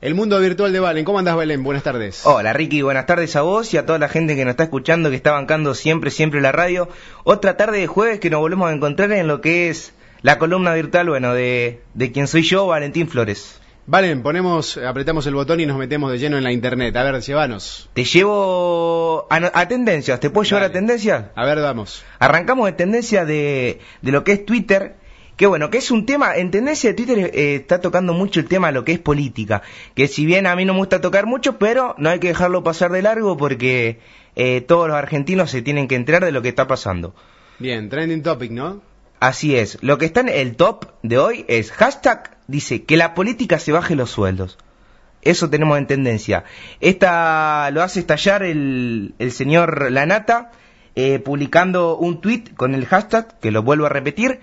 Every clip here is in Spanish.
El mundo virtual de Valen. ¿Cómo andás, Belén? Buenas tardes. Hola, Ricky. Buenas tardes a vos y a toda la gente que nos está escuchando, que está bancando siempre, siempre la radio. Otra tarde de jueves que nos volvemos a encontrar en lo que es la columna virtual, bueno, de, de quien soy yo, Valentín Flores. Valen, ponemos, apretamos el botón y nos metemos de lleno en la internet. A ver, llévanos. Te llevo a, a tendencias. ¿Te puedo llevar Dale. a tendencias? A ver, vamos. Arrancamos de tendencia de, de lo que es Twitter, que bueno, que es un tema, en tendencia de Twitter eh, está tocando mucho el tema de lo que es política, que si bien a mí no me gusta tocar mucho, pero no hay que dejarlo pasar de largo porque eh, todos los argentinos se tienen que enterar de lo que está pasando. Bien, trending topic, ¿no? Así es, lo que está en el top de hoy es hashtag, dice, que la política se baje los sueldos. Eso tenemos en tendencia. Esta lo hace estallar el, el señor Lanata, eh, publicando un tweet con el hashtag, que lo vuelvo a repetir,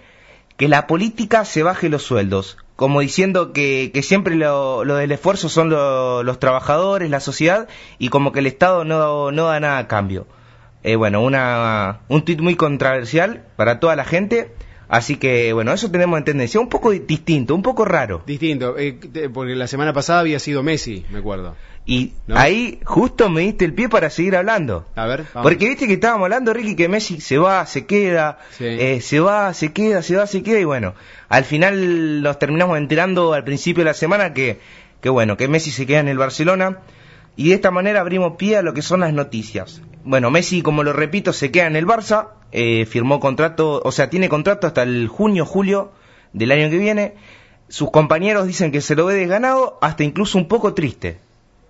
que la política se baje los sueldos. Como diciendo que, que siempre lo, lo del esfuerzo son lo- los trabajadores, la sociedad, y como que el Estado no, no da nada a cambio. Eh, bueno, una, un tweet muy controversial para toda la gente. Así que, bueno, eso tenemos en tendencia. Un poco distinto, un poco raro. Distinto, eh, porque la semana pasada había sido Messi, me acuerdo. Y ¿No? ahí justo me diste el pie para seguir hablando. A ver, vamos. Porque viste que estábamos hablando, Ricky, que Messi se va, se queda, Sí. eh, se va, se queda, se va, se queda, y bueno, al final nos terminamos enterando al principio de la semana que, que bueno, que Messi se queda en el Barcelona, y de esta manera abrimos pie a lo que son las noticias. Bueno, Messi, como lo repito, se queda en el Barça, eh, firmó contrato, o sea, tiene contrato hasta el junio, julio del año que viene. Sus compañeros dicen que se lo ve desganado, hasta incluso un poco triste.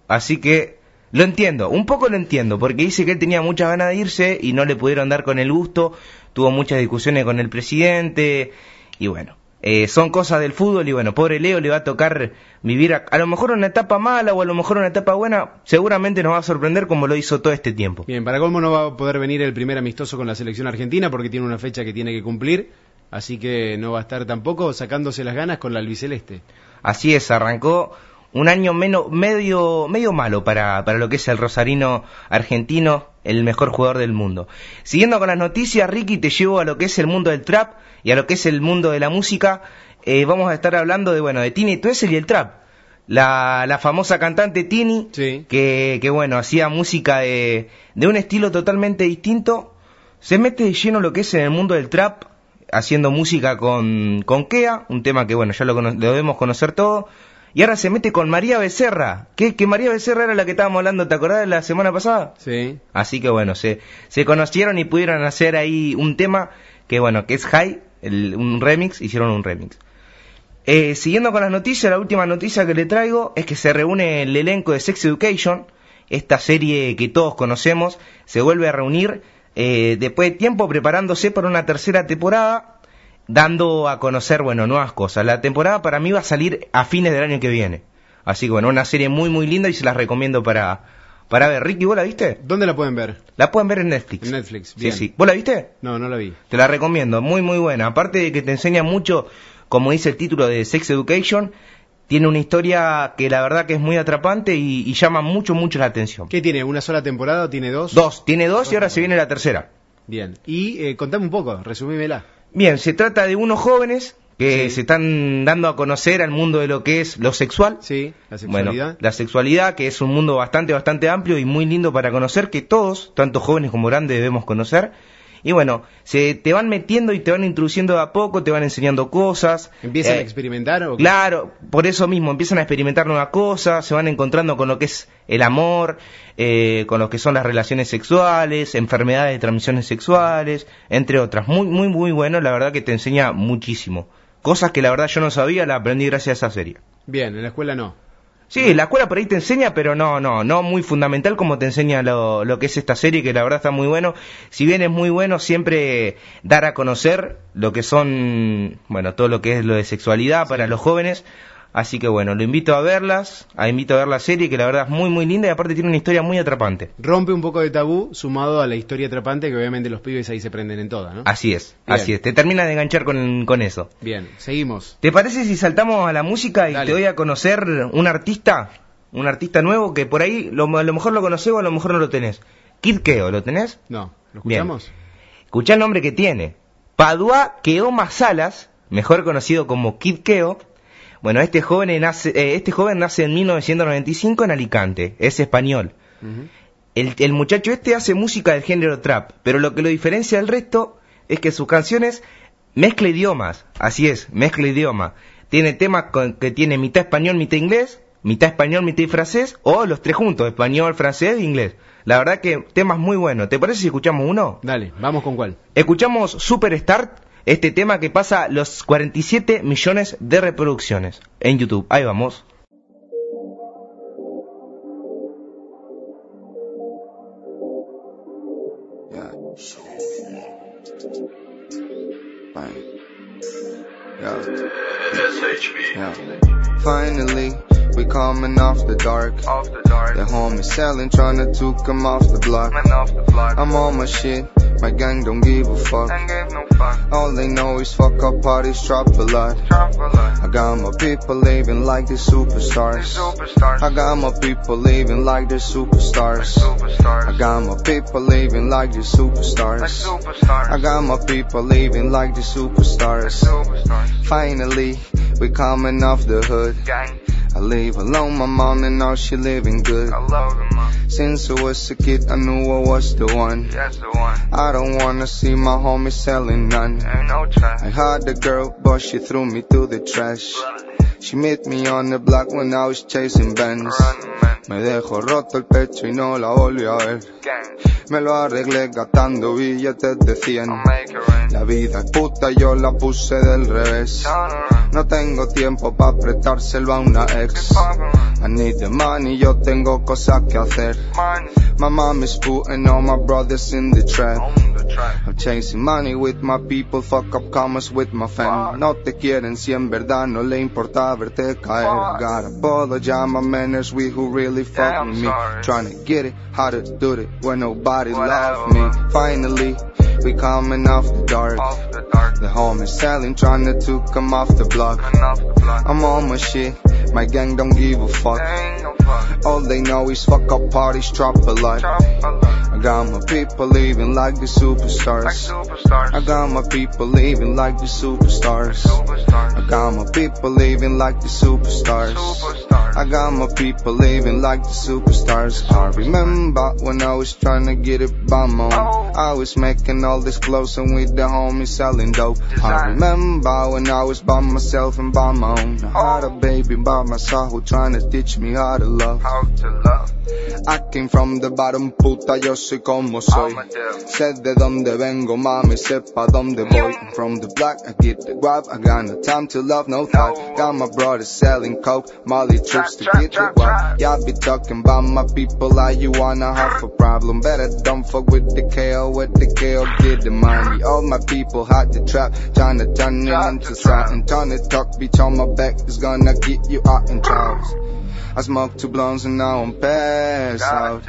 Así que lo entiendo, un poco lo entiendo, porque dice que él tenía muchas ganas de irse y no le pudieron dar con el gusto, tuvo muchas discusiones con el presidente y bueno, eh, son cosas del fútbol y bueno, pobre Leo le va a tocar vivir a, a lo mejor una etapa mala o a lo mejor una etapa buena, seguramente nos va a sorprender como lo hizo todo este tiempo. Bien, para colmo no va a poder venir el primer amistoso con la selección argentina porque tiene una fecha que tiene que cumplir, así que no va a estar tampoco sacándose las ganas con la albiceleste. Así es, arrancó un año menos, medio, medio malo para, para lo que es el rosarino argentino, el mejor jugador del mundo. Siguiendo con las noticias, Ricky, te llevo a lo que es el mundo del trap y a lo que es el mundo de la música. Eh, vamos a estar hablando de, bueno, de Tini Tuesel y el trap. La, la famosa cantante Tini, Sí. que, que bueno, hacía música de, de un estilo totalmente distinto, se mete de lleno lo que es en el mundo del trap, haciendo música con, con Kea, un tema que bueno, ya lo, lo debemos conocer todo, y ahora se mete con María Becerra, que, que María Becerra era la que estábamos hablando, ¿te acordás de la semana pasada? Sí. Así que bueno, se, se conocieron y pudieron hacer ahí un tema que bueno, que es High, el- un remix, hicieron un remix. Eh, siguiendo con las noticias, la última noticia que le traigo es que se reúne el elenco de Sex Education, esta serie que todos conocemos, se vuelve a reunir eh, después de tiempo preparándose para una tercera temporada, dando a conocer, bueno, nuevas cosas. La temporada para mí va a salir a fines del año que viene. Así que bueno, una serie muy muy linda y se las recomiendo para, para ver. Ricky, ¿vos la viste? ¿Dónde la pueden ver? La pueden ver en Netflix. En Netflix, Sí, bien. sí. ¿Vos la viste? No, no la vi. Te la recomiendo, muy muy buena. Aparte de que te enseña mucho, como dice el título de Sex Education, tiene una historia que la verdad que es muy atrapante y, y llama mucho mucho la atención. ¿Qué tiene? ¿Una sola temporada o tiene dos? Dos, tiene dos y ahora se viene la tercera. Bien. Y eh, contame un poco, resumímela. Bien, se trata de unos jóvenes que Sí. se están dando a conocer al mundo de lo que es lo sexual. Sí, la Bueno, sexualidad. la sexualidad, que es un mundo bastante, bastante amplio y muy lindo para conocer, que todos, tanto jóvenes como grandes, debemos conocer. Y bueno, se te van metiendo y te van introduciendo de a poco, te van enseñando cosas. ¿Empiezan Eh, a experimentar o qué? Claro, por eso mismo empiezan a experimentar nuevas cosas, se van encontrando con lo que es el amor, eh, con lo que son las relaciones sexuales, enfermedades de transmisiones sexuales, entre otras. Muy, muy, muy bueno, la verdad que te enseña muchísimo. Cosas que la verdad yo no sabía, la aprendí gracias a esa serie. Bien, en la escuela no. Sí, la escuela por ahí te enseña, pero no, no, no muy fundamental como te enseña lo, lo que es esta serie, que la verdad está muy bueno. Si bien es muy bueno siempre dar a conocer lo que son, bueno, todo lo que es lo de sexualidad para los jóvenes. Así que bueno, lo invito a verlas, a invito a ver la serie, que la verdad es muy, muy linda y aparte tiene una historia muy atrapante. Rompe un poco de tabú sumado a la historia atrapante que obviamente los pibes ahí se prenden en toda, ¿no? Así es, Bien. así es. Te termina de enganchar con, con eso. Bien, seguimos. ¿Te parece si saltamos a la música y Dale. te doy a conocer un artista? Un artista nuevo que por ahí lo- a lo mejor lo conocés o a lo mejor no lo tenés. Kid Keo, ¿lo tenés? No, ¿lo Bien. escuchamos? Escuchá el nombre que tiene. Padua Keoma Salas, mejor conocido como Kid Keo. Bueno, este joven nace, eh, este joven nace en 1995 en Alicante, es español. el, el muchacho este hace música del género trap, pero lo que lo diferencia del resto es que sus canciones mezcla idiomas, así es, mezcla idioma. Tiene temas con, que tiene mitad español, mitad inglés, mitad español, mitad francés, o los tres juntos, español, francés e inglés. La verdad que temas muy buenos. ¿Te parece si escuchamos uno? Dale, vamos con cuál. Escuchamos Superstar, este tema que pasa los 47 millones de reproducciones en YouTube. Ahí vamos. Finally, we coming off the dark. Off the dark. The homies selling, trying to the block. Off the block. I'm on my shit. My gang don't give a fuck. No fuck. All they know is fuck up parties, drop a lot. Drop a lot. I got my people living like they're superstars. superstars. I got my people living like they're superstars. superstars. I got my people living like they're superstars. Superstars. I got my people living like they're superstars. Superstars. Finally, we coming off the hood. Gang. I leave alone my mom and now she living good. I love her, mom. Since I was a kid, I knew I was the one. That's the one. I don't wanna see my homies selling none. Ain't no trash. I had a girl, but she threw me to the trash. She met me on the block when I was chasing bands. Me dejó roto el pecho y no la volví a ver. Me lo arreglé gastando billetes de 100. La vida es puta, yo la puse del revés. No tengo tiempo para prestárselo a una ex. I need the money, yo tengo cosas que hacer. My mom is putting all my brothers in the trap. I'm chasing money with my people, fuck up commas with my fam. No te quieren si en verdad no le importa caer. Gotta apologize, my manners, we who really fuck with me. Trying to get it, how to do it when nobody love me. Finally, we coming off the dark. The home is selling, trying to come off the block. I'm on my shit, my gang don't give a fuck. All they know is fuck up parties, drop a lot. I got my people living like the superstars. I got my people living like the superstars. I got my people living like the superstars. I got my people living like the superstars. I remember when I was trying to get it by my own. I was making all this clothes and with the homies selling dope. I remember when I was by myself and by my own. I had a baby by my side who trying to teach me how to love. I came from the bottom, puta, yo soy como soy. Sé de dónde vengo, mami, sé pa' dónde voy. From the block, I get the guap, I got no time to love, no thought. Got my brother selling coke, molly trips to get the guap. Y'all be talking about my people like you wanna have a problem. Better don't fuck with the KO, with the KO, get the money. All my people hot the trap, trying to turn it into something. Turn it talk, bitch on my back, is gonna get you out in trials. I smoked two blunts and now I'm passed out.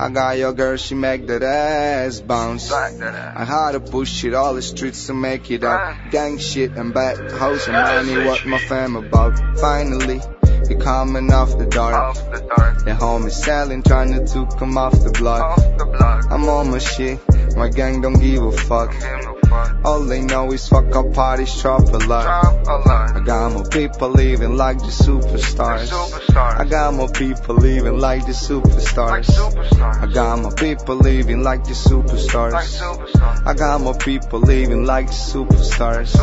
I got your girl, she make that ass bounce. I had to push it all the streets to make it out. Gang shit and bad house and money, what my fam about. Finally, we coming off the dark. The homies selling, trying to come off the block. I'm on my shit, my gang don't give a fuck. All they know is fuck up parties, drop a lot. I got more people living like the superstars. I got more people living like the superstars. I got more people living like the superstars. I got more people living like the superstars.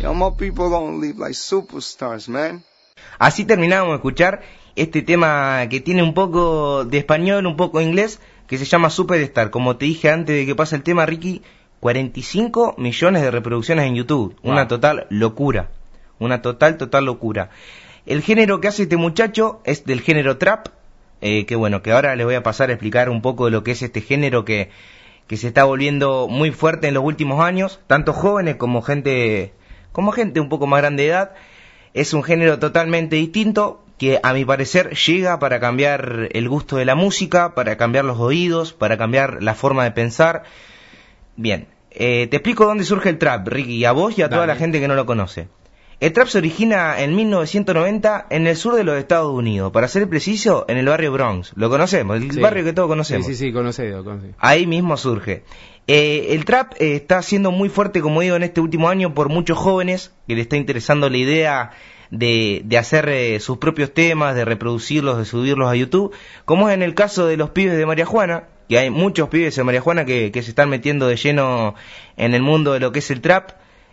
Yo, more people gonna live like superstars, man. Así terminamos de escuchar este tema que tiene un poco de español, un poco de inglés, que se llama Superstar. Como te dije antes de que pase el tema, Ricky, 45 millones de reproducciones en YouTube. Una total locura. Una total, total locura. El género que hace este muchacho es del género trap. Eh, que bueno, que ahora les voy a pasar a explicar un poco de lo que es este género que, que se está volviendo muy fuerte en los últimos años. Tanto jóvenes como gente, como gente un poco más grande de edad. Es un género totalmente distinto que a mi parecer llega para cambiar el gusto de la música, para cambiar los oídos, para cambiar la forma de pensar. Bien, eh, te explico dónde surge el trap, Ricky, a vos y a toda la gente que no lo conoce. El trap se origina en 1990 en el sur de los Estados Unidos, para ser preciso, en el barrio Bronx. Lo conocemos, el barrio que todos conocemos. Sí, sí, sí, conocido, conocido. Ahí mismo surge. Eh, el trap eh, está siendo muy fuerte, como digo, en este último año por muchos jóvenes que le está interesando la idea de, de hacer eh, sus propios temas, de reproducirlos, de subirlos a YouTube, como es en el caso de los pibes de María Juana, que hay muchos pibes de María Juana que, que se están metiendo de lleno en el mundo de lo que es el trap.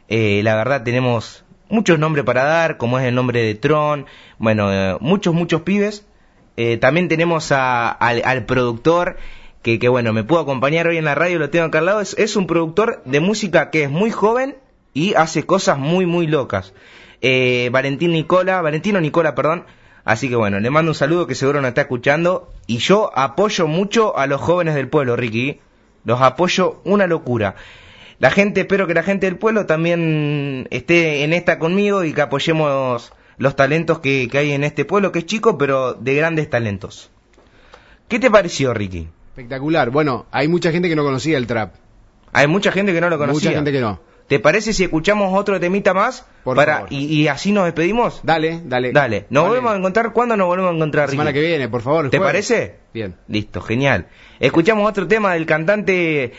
Eh, la verdad tenemos muchos nombres para dar, como es el nombre de Tron, bueno, eh, muchos, muchos pibes. Eh, también tenemos a- al, al productor que, que, bueno, me pudo acompañar hoy en la radio, lo tengo acá al lado. Es, es un productor de música que es muy joven y hace cosas muy, muy locas. Eh, Valentín Nicola, Valentino Nicola, perdón. Así que bueno, le mando un saludo que seguro nos está escuchando. Y yo apoyo mucho a los jóvenes del pueblo, Ricky. Los apoyo una locura. La gente, espero que la gente del pueblo también esté en esta conmigo y que apoyemos los talentos que, que hay en este pueblo, que es chico, pero de grandes talentos. ¿Qué te pareció, Ricky? Espectacular. Bueno, hay mucha gente que no conocía el trap. Hay mucha gente que no lo conocía. Mucha gente que no. ¿Te parece si escuchamos otro temita más? Por para favor. y, y así nos despedimos? Dale, dale. Dale. ¿Nos Dale. volvemos a encontrar? ¿Cuándo nos volvemos a encontrar, La semana Ricky? que viene, por favor. ¿Te jueves. parece? Bien. Listo, genial. Escuchamos otro tema del cantante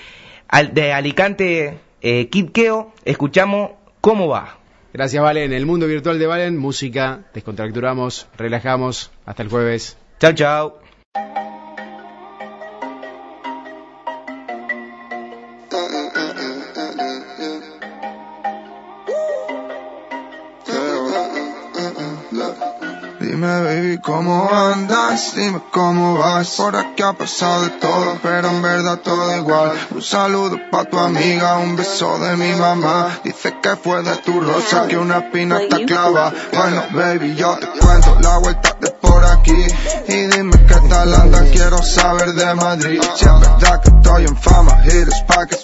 de Alicante, eh, Kid Keo. Escuchamos ¿Cómo va? Gracias, Valen. El mundo virtual de Valen, música, descontracturamos, relajamos. Hasta el jueves. Chao, chao. Cómo andas, dime cómo vas. Por aquí ha pasado de todo, pero en verdad todo igual. Un saludo pa' tu amiga, un beso de mi mamá. Dice que fue de tu rosa que una espina te clava. Bueno baby yo te cuento la vuelta de por aquí. Y dime qué tal anda, quiero saber de Madrid. Si es verdad que estoy en fama, hitters pockets full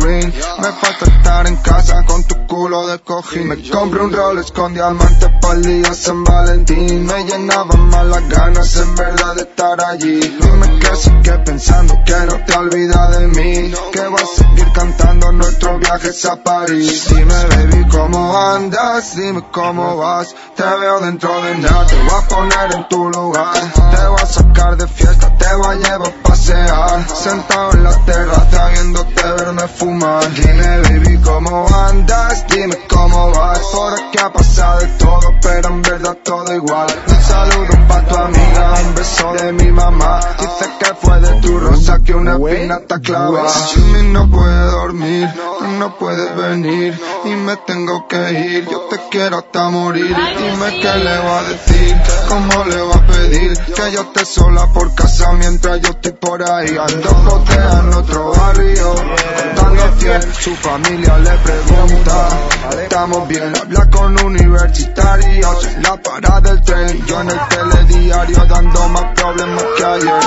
green. Me falta estar en casa con tu culo de cojín. Me compré un Rolex con diamantes por día San Valentín. Me llenaban más las ganas en verdad de estar allí. Dime que sigue pensando que no te olvidas de mí. Que vas a seguir cantando nuestros viajes a París. Dime baby cómo andas, dime cómo vas Te veo dentro de nada, te voy a poner en tu lugar. Te voy a sacar de fiesta, te voy a llevar a pasear. Sentado en la terraza viéndote verme fumar Dime baby cómo andas, dime cómo vas Por aquí ha pasado todo, pero en verdad todo igual. Un saludo pa' tu amiga, un beso de mi mamá. Dice que fue de tu rosa que una espina te clava. Jimmy no puede dormir, no puedes venir Y me tengo que ir, yo te quiero hasta morir Y dime qué le va a decir, cómo le va a pedir Que yo esté sola por casa mientras yo estoy por ahí Ando botea en otro barrio, contando fiel Su familia le pregunta, estamos bien Habla con universitarios en la parada del tren Yo en el telediario dando más problemas que ayer.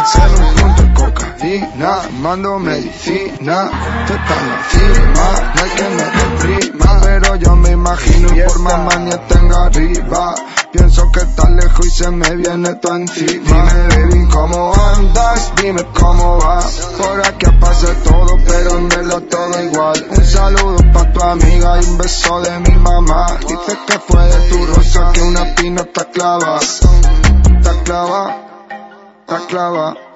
Punto de cocaína, mando medicina Te están encima, no hay que me deprima Pero yo me imagino y por más manía tenga arriba. Pienso que estás lejos y se me viene todo encima. Dime baby cómo andas, dime cómo vas Por aquí pasa todo pero en verdad todo igual. Un saludo pa' tu amiga y un beso de mi mamá. Dice que fue de tu rosa que una espina te clava. Te clava, te clava